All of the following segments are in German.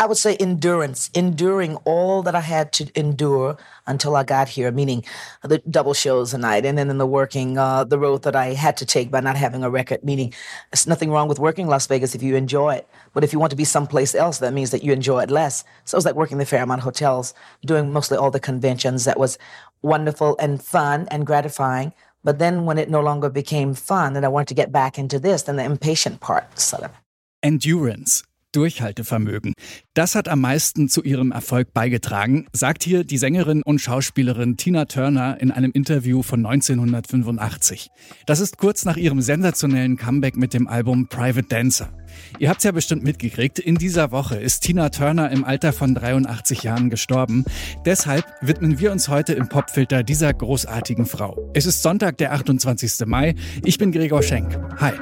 I would say endurance, enduring all that I had to endure until I got here, meaning the double shows a night and then in the working, uh, the road that I had to take by not having a record, meaning there's nothing wrong with working Las Vegas if you enjoy it. But if you want to be someplace else, that means that you enjoy it less. So it was like working the Fairmont hotels, doing mostly all the conventions. That was wonderful and fun and gratifying. But then when it no longer became fun and I wanted to get back into this, then the impatient part set up. Endurance. Durchhaltevermögen. Das hat am meisten zu ihrem Erfolg beigetragen, sagt hier die Sängerin und Schauspielerin Tina Turner in einem Interview von 1985. Das ist kurz nach ihrem sensationellen Comeback mit dem Album Private Dancer. Ihr habt's ja bestimmt mitgekriegt, in dieser Woche ist Tina Turner im Alter von 83 Jahren gestorben. Deshalb widmen wir uns heute im Popfilter dieser großartigen Frau. Es ist Sonntag, der 28. Mai. Ich bin Gregor Schenk. Hi.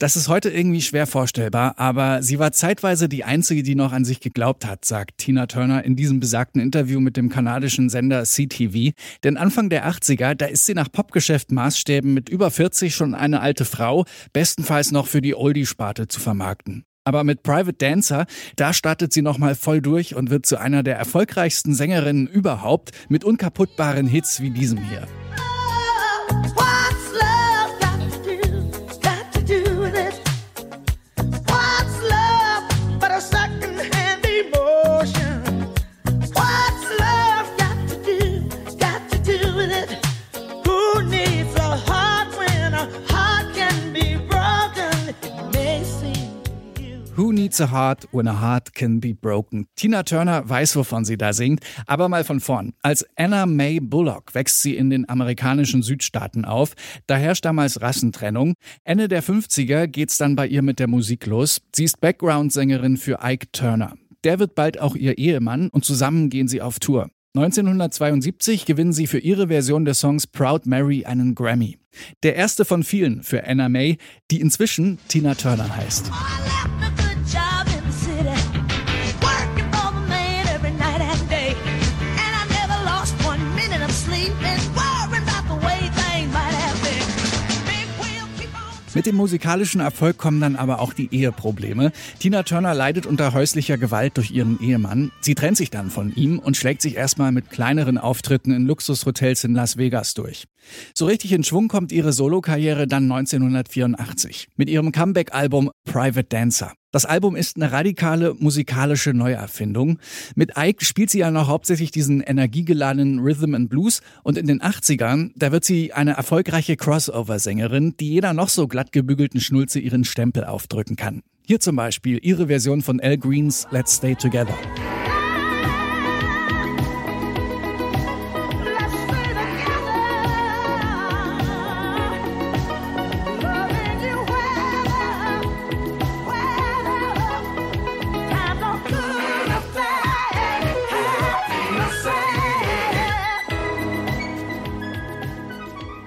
Das ist heute irgendwie schwer vorstellbar, aber sie war zeitweise die einzige, die noch an sich geglaubt hat, sagt Tina Turner in diesem besagten Interview mit dem kanadischen Sender CTV. Denn Anfang der 80er, da ist sie nach Popgeschäft Maßstäben mit über 40 schon eine alte Frau, bestenfalls noch für die Oldie-Sparte zu vermarkten. Aber mit Private Dancer, da startet sie nochmal voll durch und wird zu einer der erfolgreichsten Sängerinnen überhaupt mit unkaputtbaren Hits wie diesem hier. A heart when a heart can be broken? Tina Turner weiß, wovon sie da singt, aber mal von vorn. Als Anna May Bullock wächst sie in den amerikanischen Südstaaten auf. Da herrscht damals Rassentrennung. Ende der 50er geht's dann bei ihr mit der Musik los. Sie ist Background-Sängerin für Ike Turner. Der wird bald auch ihr Ehemann und zusammen gehen sie auf Tour. 1972 gewinnen sie für ihre Version des Songs Proud Mary einen Grammy. Der erste von vielen für Anna May, die inzwischen Tina Turner heißt. Mit dem musikalischen Erfolg kommen dann aber auch die Eheprobleme. Tina Turner leidet unter häuslicher Gewalt durch ihren Ehemann. Sie trennt sich dann von ihm und schlägt sich erstmal mit kleineren Auftritten in Luxushotels in Las Vegas durch. So richtig in Schwung kommt ihre Solokarriere dann 1984 mit ihrem Comeback-Album Private Dancer. Das Album ist eine radikale musikalische Neuerfindung. Mit Ike spielt sie ja noch hauptsächlich diesen energiegeladenen Rhythm and Blues und in den 80ern, da wird sie eine erfolgreiche Crossover-Sängerin, die jeder noch so glatt gebügelten Schnulze ihren Stempel aufdrücken kann. Hier zum Beispiel ihre Version von Al Greens Let's Stay Together.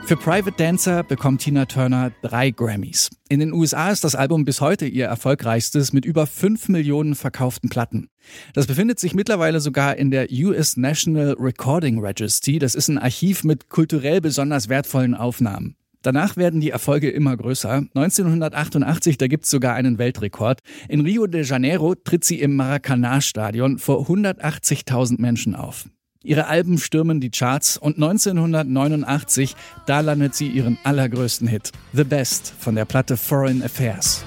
Für Private Dancer bekommt Tina Turner drei Grammys. In den USA ist das Album bis heute ihr erfolgreichstes mit über fünf Millionen verkauften Platten. Das befindet sich mittlerweile sogar in der US National Recording Registry. Das ist ein Archiv mit kulturell besonders wertvollen Aufnahmen. Danach werden die Erfolge immer größer. 1988, da gibt's sogar einen Weltrekord. In Rio de Janeiro tritt sie im Maracanã-Stadion vor 180.000 Menschen auf. Ihre Alben stürmen die Charts und 1989, da landet sie ihren allergrößten Hit, The Best von der Platte Foreign Affairs.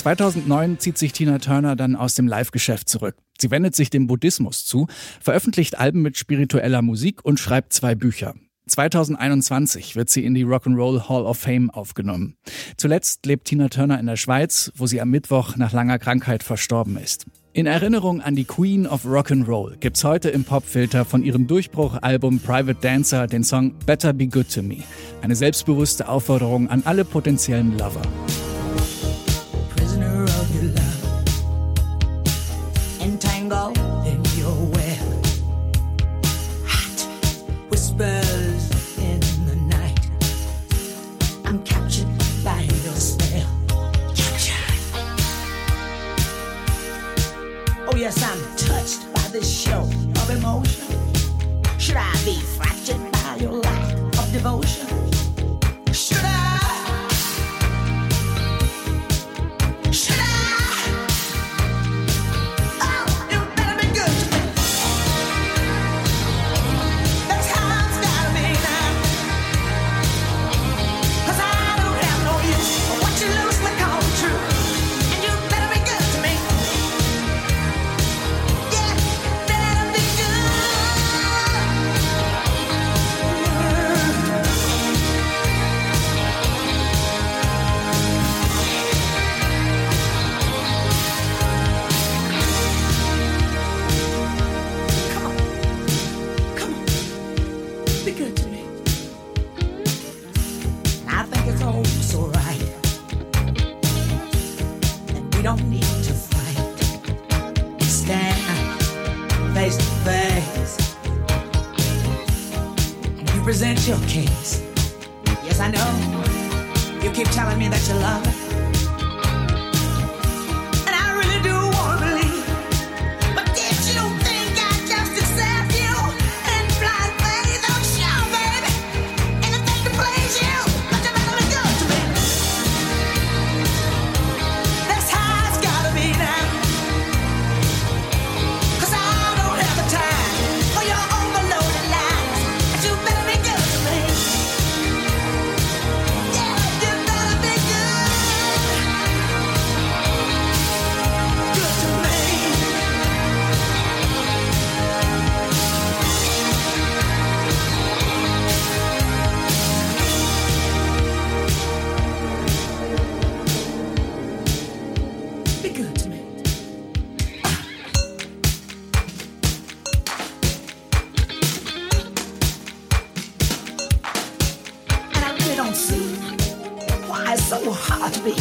...2009 zieht sich Tina Turner dann aus dem Live-Geschäft zurück. Sie wendet sich dem Buddhismus zu, veröffentlicht Alben mit spiritueller Musik und schreibt zwei Bücher. 2021 wird sie in die Rock'n'Roll Hall of Fame aufgenommen. Zuletzt lebt Tina Turner in der Schweiz, wo sie am Mittwoch nach langer Krankheit verstorben ist. In Erinnerung an die Queen of Rock'n'Roll gibt's heute im Popfilter von ihrem Durchbruchalbum Private Dancer den Song Better Be Good to Me. Eine selbstbewusste Aufforderung an alle potenziellen Lover. yes, I'm touched by this show of emotion. Should I be fractured by your lack of devotion? Be good to me. I think it's all always alright. And we don't need to fight. Stand face to face. And you present your case. Yes, I know. You keep telling me that you love me. so hart.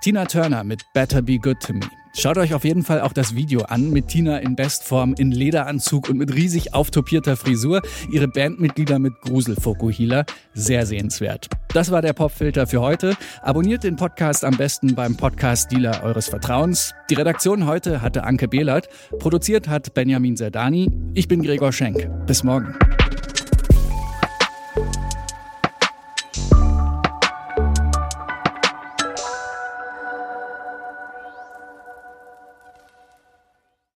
Tina Turner mit Better Be Good to Me. Schaut euch auf jeden Fall auch das Video an mit Tina in Bestform, in Lederanzug und mit riesig auftopierter Frisur. Ihre Bandmitglieder mit Gruselfokuhila. Sehr sehenswert. Das war der Popfilter für heute. Abonniert den Podcast am besten beim Podcast-Dealer eures Vertrauens. Die Redaktion heute hatte Anke Behlert. Produziert hat Benjamin Serdani. Ich bin Gregor Schenk. Bis morgen.